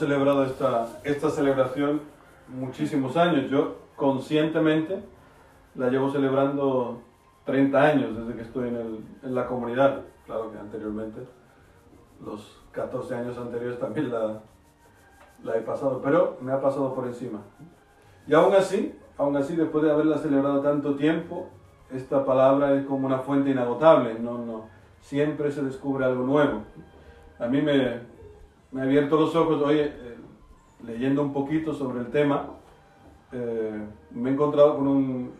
celebrado esta, esta celebración muchísimos años. Yo conscientemente la llevo celebrando 30 años desde que estoy en, el, en la comunidad. Claro que anteriormente, los 14 años anteriores también la, la he pasado, pero me ha pasado por encima. Y aún así, aún así, después de haberla celebrado tanto tiempo, esta palabra es como una fuente inagotable, no, no, siempre se descubre algo nuevo. A mí me, me ha abierto los ojos hoy eh, leyendo un poquito sobre el tema. Eh, me he encontrado con un,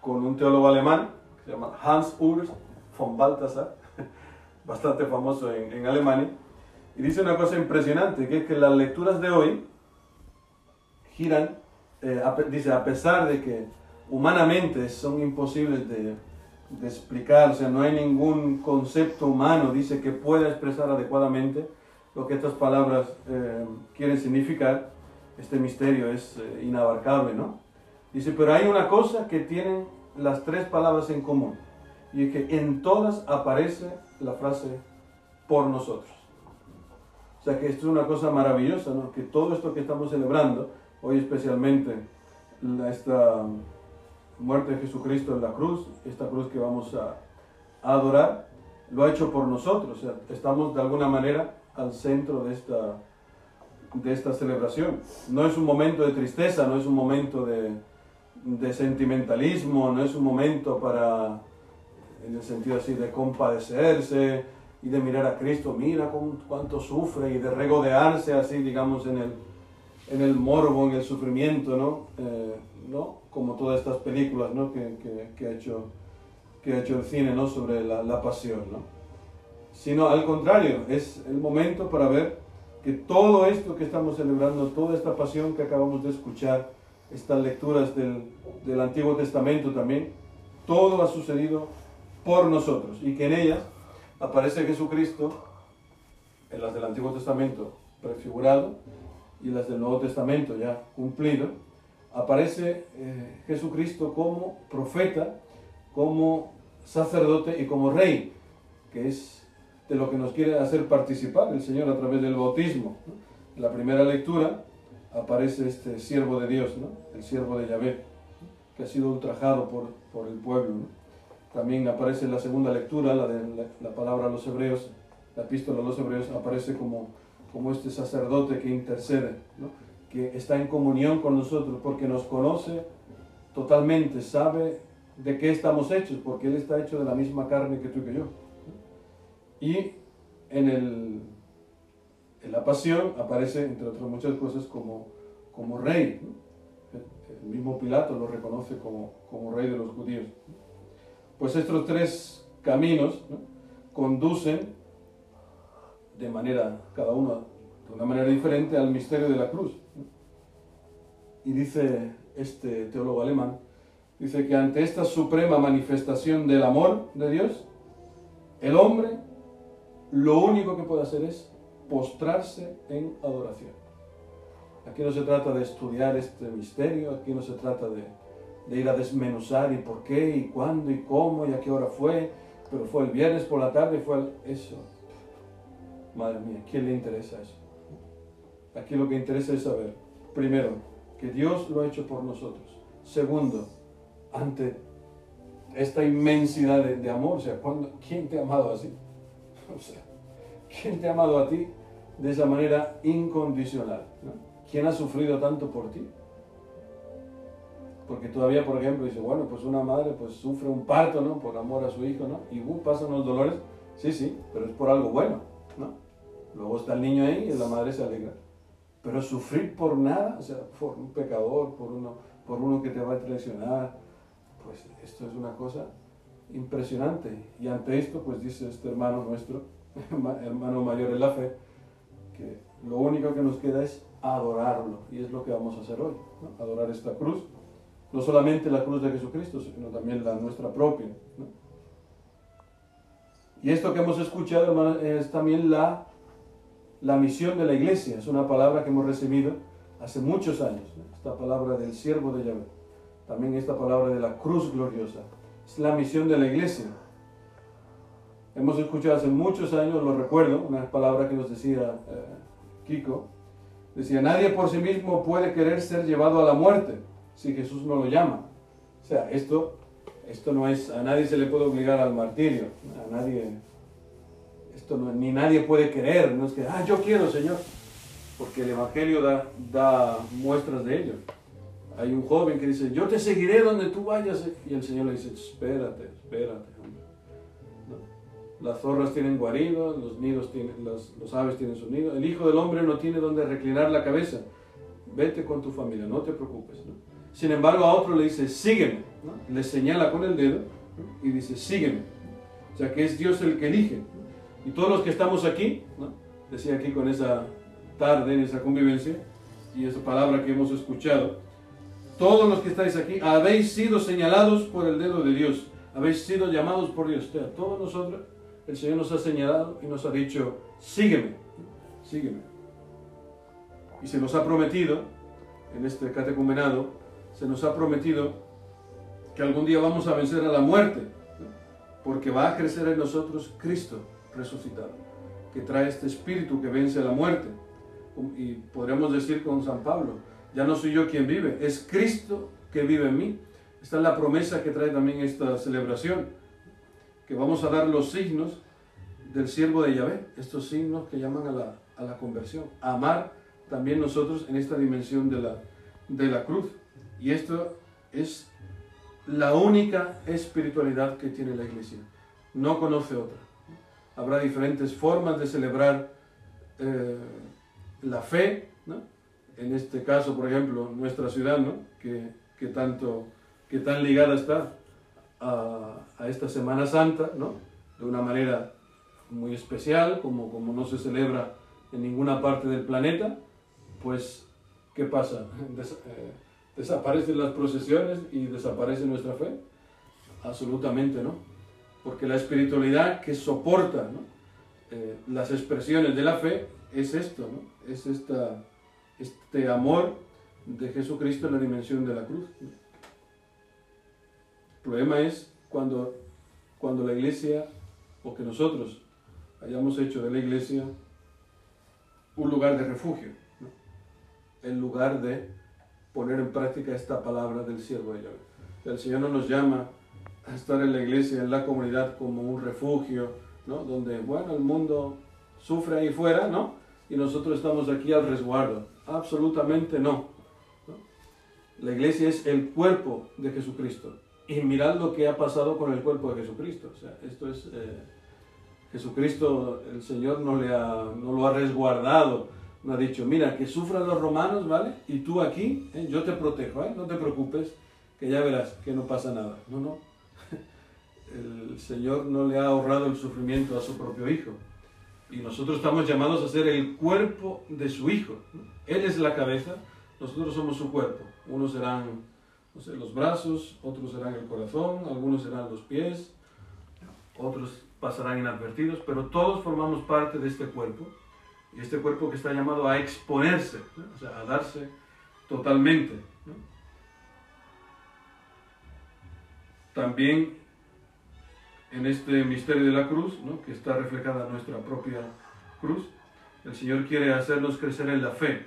con un teólogo alemán que se llama Hans Urs von Balthasar, bastante famoso en, en Alemania, y dice una cosa impresionante, que es que las lecturas de hoy giran, eh, dice, a pesar de que humanamente son imposibles de, de, explicar, o sea, no hay ningún concepto humano, dice, que pueda expresar adecuadamente lo que estas palabras eh, quieren significar, este misterio es eh, inabarcable, ¿no? Dice, pero hay una cosa que tienen las tres palabras en común, y es que en todas aparece la frase por nosotros. O sea que esto es una cosa maravillosa, ¿no? Que todo esto que estamos celebrando, hoy especialmente esta muerte de Jesucristo en la cruz, esta cruz que vamos a, a adorar, lo ha hecho por nosotros. O sea, estamos de alguna manera al centro de esta, de esta celebración. No es un momento de tristeza, no es un momento de, de sentimentalismo, no es un momento para, en el sentido así, de compadecerse y de mirar a Cristo, mira cuánto sufre y de regodearse así, digamos, en el, en el morbo, en el sufrimiento, ¿no? Eh, ¿no? Como todas estas películas, ¿no? Que, que, que, ha, hecho, que ha hecho el cine, ¿no? Sobre la, la pasión, ¿no? Sino al contrario, es el momento para ver que todo esto que estamos celebrando, toda esta pasión que acabamos de escuchar, estas lecturas del, del Antiguo Testamento también, todo ha sucedido por nosotros y que en ellas aparece Jesucristo, en las del Antiguo Testamento prefigurado y las del Nuevo Testamento ya cumplido, aparece eh, Jesucristo como profeta, como sacerdote y como rey, que es de lo que nos quiere hacer participar el Señor a través del bautismo. En la primera lectura aparece este siervo de Dios, el siervo de Yahvé, que ha sido ultrajado por, por el pueblo. También aparece en la segunda lectura, la de la, palabra a los hebreos, la epístola a los hebreos, aparece como, como este sacerdote que intercede, que está en comunión con nosotros porque nos conoce totalmente, sabe de qué estamos hechos, porque Él está hecho de la misma carne que tú y que yo. Y en, el, en la pasión aparece, entre otras muchas cosas, como, como rey. El mismo Pilato lo reconoce como, como rey de los judíos. Pues estos tres caminos conducen de manera, cada uno de una manera diferente, al misterio de la cruz. Y dice este teólogo alemán, dice que ante esta suprema manifestación del amor de Dios, el hombre lo único que puede hacer es postrarse en adoración. Aquí no se trata de estudiar este misterio, aquí no se trata de, ir a desmenuzar y por qué, y cuándo, y cómo, y a qué hora fue, pero fue el viernes por la tarde, fue eso. Madre mía, ¿quién le interesa eso? Aquí lo que interesa es saber, primero, que Dios lo ha hecho por nosotros. Segundo, ante esta inmensidad de, amor, o sea, ¿quién te ha amado así? O sea, ¿quién te ha amado a ti de esa manera incondicional? ¿Quién ha sufrido tanto por ti? Porque todavía, por ejemplo, dice, bueno, pues una madre pues sufre un parto, ¿no? Por amor a su hijo, ¿no? Y uh, pasan los dolores. Sí, sí, pero es por algo bueno, ¿no? Luego está el niño ahí y la madre se alegra. Pero sufrir por nada, o sea, por un pecador, por uno, por uno que te va a traicionar, pues esto es una cosa impresionante. Y ante esto, pues dice este hermano nuestro, hermano mayor en la fe, que lo único que nos queda es adorarlo. Y es lo que vamos a hacer hoy, adorar esta cruz. No solamente la cruz de Jesucristo, sino también la nuestra propia. Y esto que hemos escuchado, es también la, la misión de la iglesia. Es una palabra que hemos recibido hace muchos años. Esta palabra del siervo de Yahvé. También esta palabra de la cruz gloriosa es la misión de la iglesia. Hemos escuchado hace muchos años, lo recuerdo, una palabra que nos decía eh, Kiko, decía, nadie por sí mismo puede querer ser llevado a la muerte si Jesús no lo llama. O sea, esto, esto no es, a nadie se le puede obligar al martirio, a nadie, esto no, ni nadie puede querer, no es que, ah, yo quiero, Señor, porque el Evangelio da, da muestras de ello. Hay un joven que dice, yo te seguiré donde tú vayas, y el Señor le dice, espérate, espérate. Las zorras tienen guarido, los nidos tienen, los, los aves tienen su nido. El Hijo del Hombre no tiene donde reclinar la cabeza. Vete con tu familia, no te preocupes. Sin embargo, a otro le dice, sígueme. Le señala con el dedo y dice, sígueme. O sea que es Dios el que elige. Y todos los que estamos aquí, decía aquí con esa tarde, en esa convivencia, y esa palabra que hemos escuchado, todos los que estáis aquí habéis sido señalados por el dedo de Dios, habéis sido llamados por Dios. Todos nosotros el Señor nos ha señalado y nos ha dicho, sígueme, sígueme. Y se nos ha prometido, en este catecumenado, se nos ha prometido que algún día vamos a vencer a la muerte, porque va a crecer en nosotros Cristo resucitado, que trae este espíritu que vence a la muerte. Y podríamos decir con San Pablo, ya no soy yo quien vive, es Cristo que vive en mí. Esta es la promesa que trae también esta celebración que vamos a dar los signos del siervo de Yahvé, estos signos que llaman a la, a la conversión, amar también nosotros en esta dimensión de la, de la cruz. Y esto es la única espiritualidad que tiene la iglesia, no conoce otra. Habrá diferentes formas de celebrar eh, la fe, ¿no? En este caso, por ejemplo, nuestra ciudad, ¿no? que, que, tanto, que tan ligada está a, esta Semana Santa, ¿no? De una manera muy especial, como, como no se celebra en ninguna parte del planeta, pues, ¿qué pasa? Eh, ¿Desaparecen las procesiones y desaparece nuestra fe? Absolutamente no. Porque la espiritualidad que soporta eh, las expresiones de la fe es esto, ¿no? Es esta, este amor de Jesucristo en la dimensión de la cruz. El problema es cuando, cuando la iglesia, o que nosotros hayamos hecho de la iglesia un lugar de refugio, el lugar de poner en práctica esta palabra del siervo de Yahweh. El Señor no nos llama a estar en la iglesia, en la comunidad, como un refugio, ¿no? donde, bueno, el mundo sufre ahí fuera, ¿no? Y nosotros estamos aquí al resguardo. Absolutamente no. La iglesia es el cuerpo de Jesucristo. Y mirad lo que ha pasado con el cuerpo de Jesucristo. O sea, esto es... Eh, Jesucristo, el Señor no, le ha, no lo ha resguardado. No ha dicho, mira, que sufran los romanos, ¿vale? Y tú aquí, ¿eh? yo te protejo, ¿eh? No te preocupes, que ya verás que no pasa nada. No, no. El Señor no le ha ahorrado el sufrimiento a su propio Hijo. Y nosotros estamos llamados a ser el cuerpo de su Hijo. Él es la cabeza, nosotros somos su cuerpo. Unos serán los brazos, otros serán el corazón, algunos serán los pies, otros pasarán inadvertidos, pero todos formamos parte de este cuerpo, y este cuerpo que está llamado a exponerse, o sea, a darse totalmente. También en este misterio de la cruz, que está reflejada nuestra propia cruz, el Señor quiere hacernos crecer en la fe,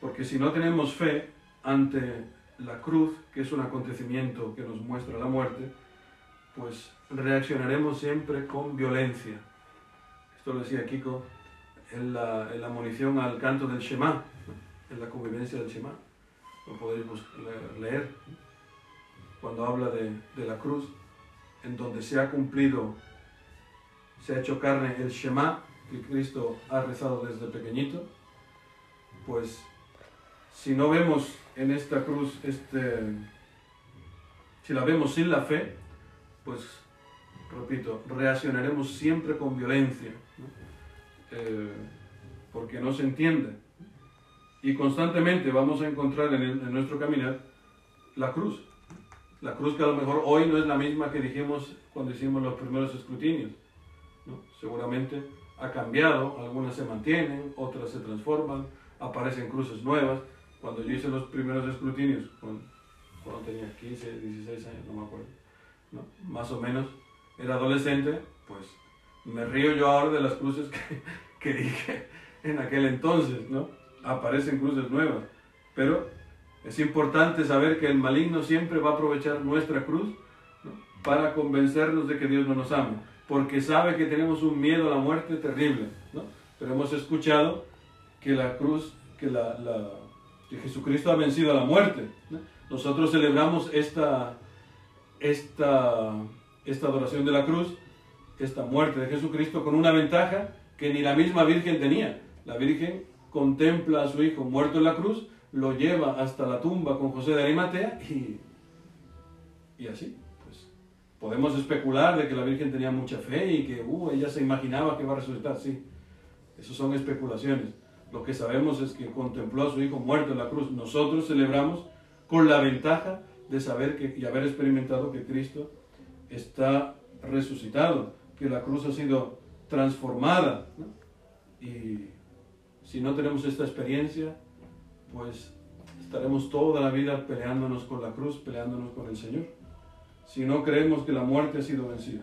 porque si no tenemos fe ante la cruz, que es un acontecimiento que nos muestra la muerte, pues reaccionaremos siempre con violencia. Esto lo decía Kiko en la, en la munición al canto del Shema, en la convivencia del Shema. Lo podéis leer cuando habla de, de la cruz, en donde se ha cumplido, se ha hecho carne el Shema que Cristo ha rezado desde pequeñito, pues si no vemos en esta cruz, este, si la vemos sin la fe, pues, repito, reaccionaremos siempre con violencia, eh, porque no se entiende. Y constantemente vamos a encontrar en, nuestro caminar la cruz. La cruz que a lo mejor hoy no es la misma que dijimos cuando hicimos los primeros escrutinios. Seguramente ha cambiado, algunas se mantienen, otras se transforman, aparecen cruces nuevas, cuando yo hice los primeros escrutinios, cuando, tenía 15, 16 años, no me acuerdo, más o menos, era adolescente, pues me río yo ahora de las cruces que, dije en aquel entonces, ¿no? Aparecen cruces nuevas. Pero es importante saber que el maligno siempre va a aprovechar nuestra cruz para convencernos de que Dios no nos ama, porque sabe que tenemos un miedo a la muerte terrible. ¿no? Pero hemos escuchado que la cruz, que, la, que Jesucristo ha vencido a la muerte. Nosotros celebramos esta, esta, esta adoración de la cruz, esta muerte de Jesucristo, con una ventaja que ni la misma Virgen tenía. La Virgen contempla a su Hijo muerto en la cruz, lo lleva hasta la tumba con José de Arimatea y, y así. Pues, podemos especular de que la Virgen tenía mucha fe y que uh, ella se imaginaba que iba a resucitar, sí. Esas son especulaciones. Lo que sabemos es que contempló a su Hijo muerto en la cruz. Nosotros celebramos con la ventaja de saber que, y haber experimentado que Cristo está resucitado, que la cruz ha sido transformada. Y si no tenemos esta experiencia, pues estaremos toda la vida peleándonos con la cruz, peleándonos con el Señor. Si no creemos que la muerte ha sido vencida.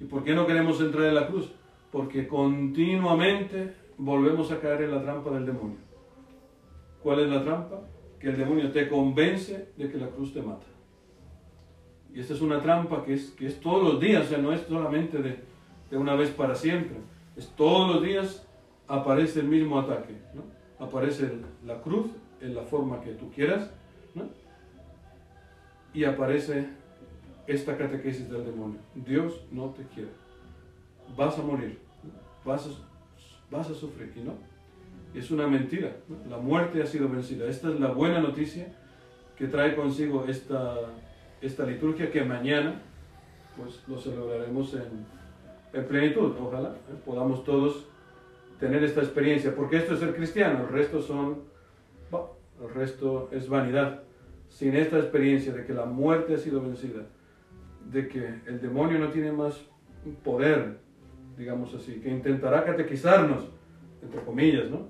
¿Y por qué no queremos entrar en la cruz? Porque continuamente volvemos a caer en la trampa del demonio. ¿Cuál es la trampa? Que el demonio te convence de que la cruz te mata. Y esta es una trampa que es, que es todos los días, o sea, no es solamente de, de una vez para siempre. Es todos los días aparece el mismo ataque. ¿no? Aparece la cruz en la forma que tú quieras ¿no? y aparece esta catequesis del demonio. Dios no te quiere. Vas a morir. Vas, a, vas a sufrir. Y no. Es una mentira. La muerte ha sido vencida. Esta es la buena noticia que trae consigo esta, esta liturgia que mañana pues lo celebraremos en, en plenitud. Ojalá ¿eh? podamos todos tener esta experiencia, porque esto es ser cristiano, el resto son, el resto es vanidad. Sin esta experiencia de que la muerte ha sido vencida, de que el demonio no tiene más poder, digamos así, que intentará catequizarnos, entre comillas, ¿no?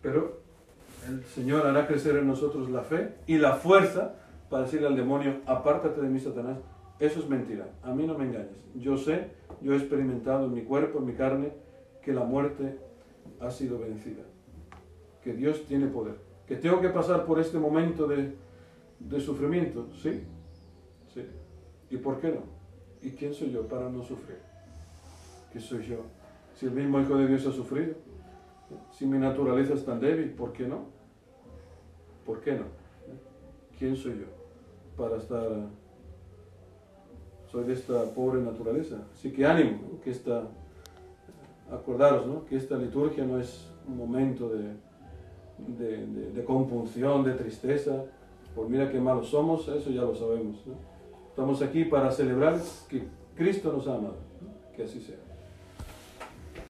Pero el Señor hará crecer en nosotros la fe y la fuerza para decirle al demonio, apártate de mí, Satanás. Eso es mentira. A mí no me engañes. Yo sé, yo he experimentado en mi cuerpo, en mi carne, que la muerte ha sido vencida, que Dios tiene poder, que tengo que pasar por este momento de, sufrimiento, ¿sí? Sí. ¿Y por qué no? ¿Y quién soy yo para no sufrir? ¿Qué soy yo? Si el mismo Hijo de Dios ha sufrido, si mi naturaleza es tan débil, ¿por qué no? ¿Por qué no? ¿Quién soy yo para estar... Soy de esta pobre naturaleza. Así que ánimo, que esta acordaros ¿no? que esta liturgia no es un momento de, de, compunción, de tristeza, por mira qué malos somos, eso ya lo sabemos. Estamos aquí para celebrar que Cristo nos ama, que así sea.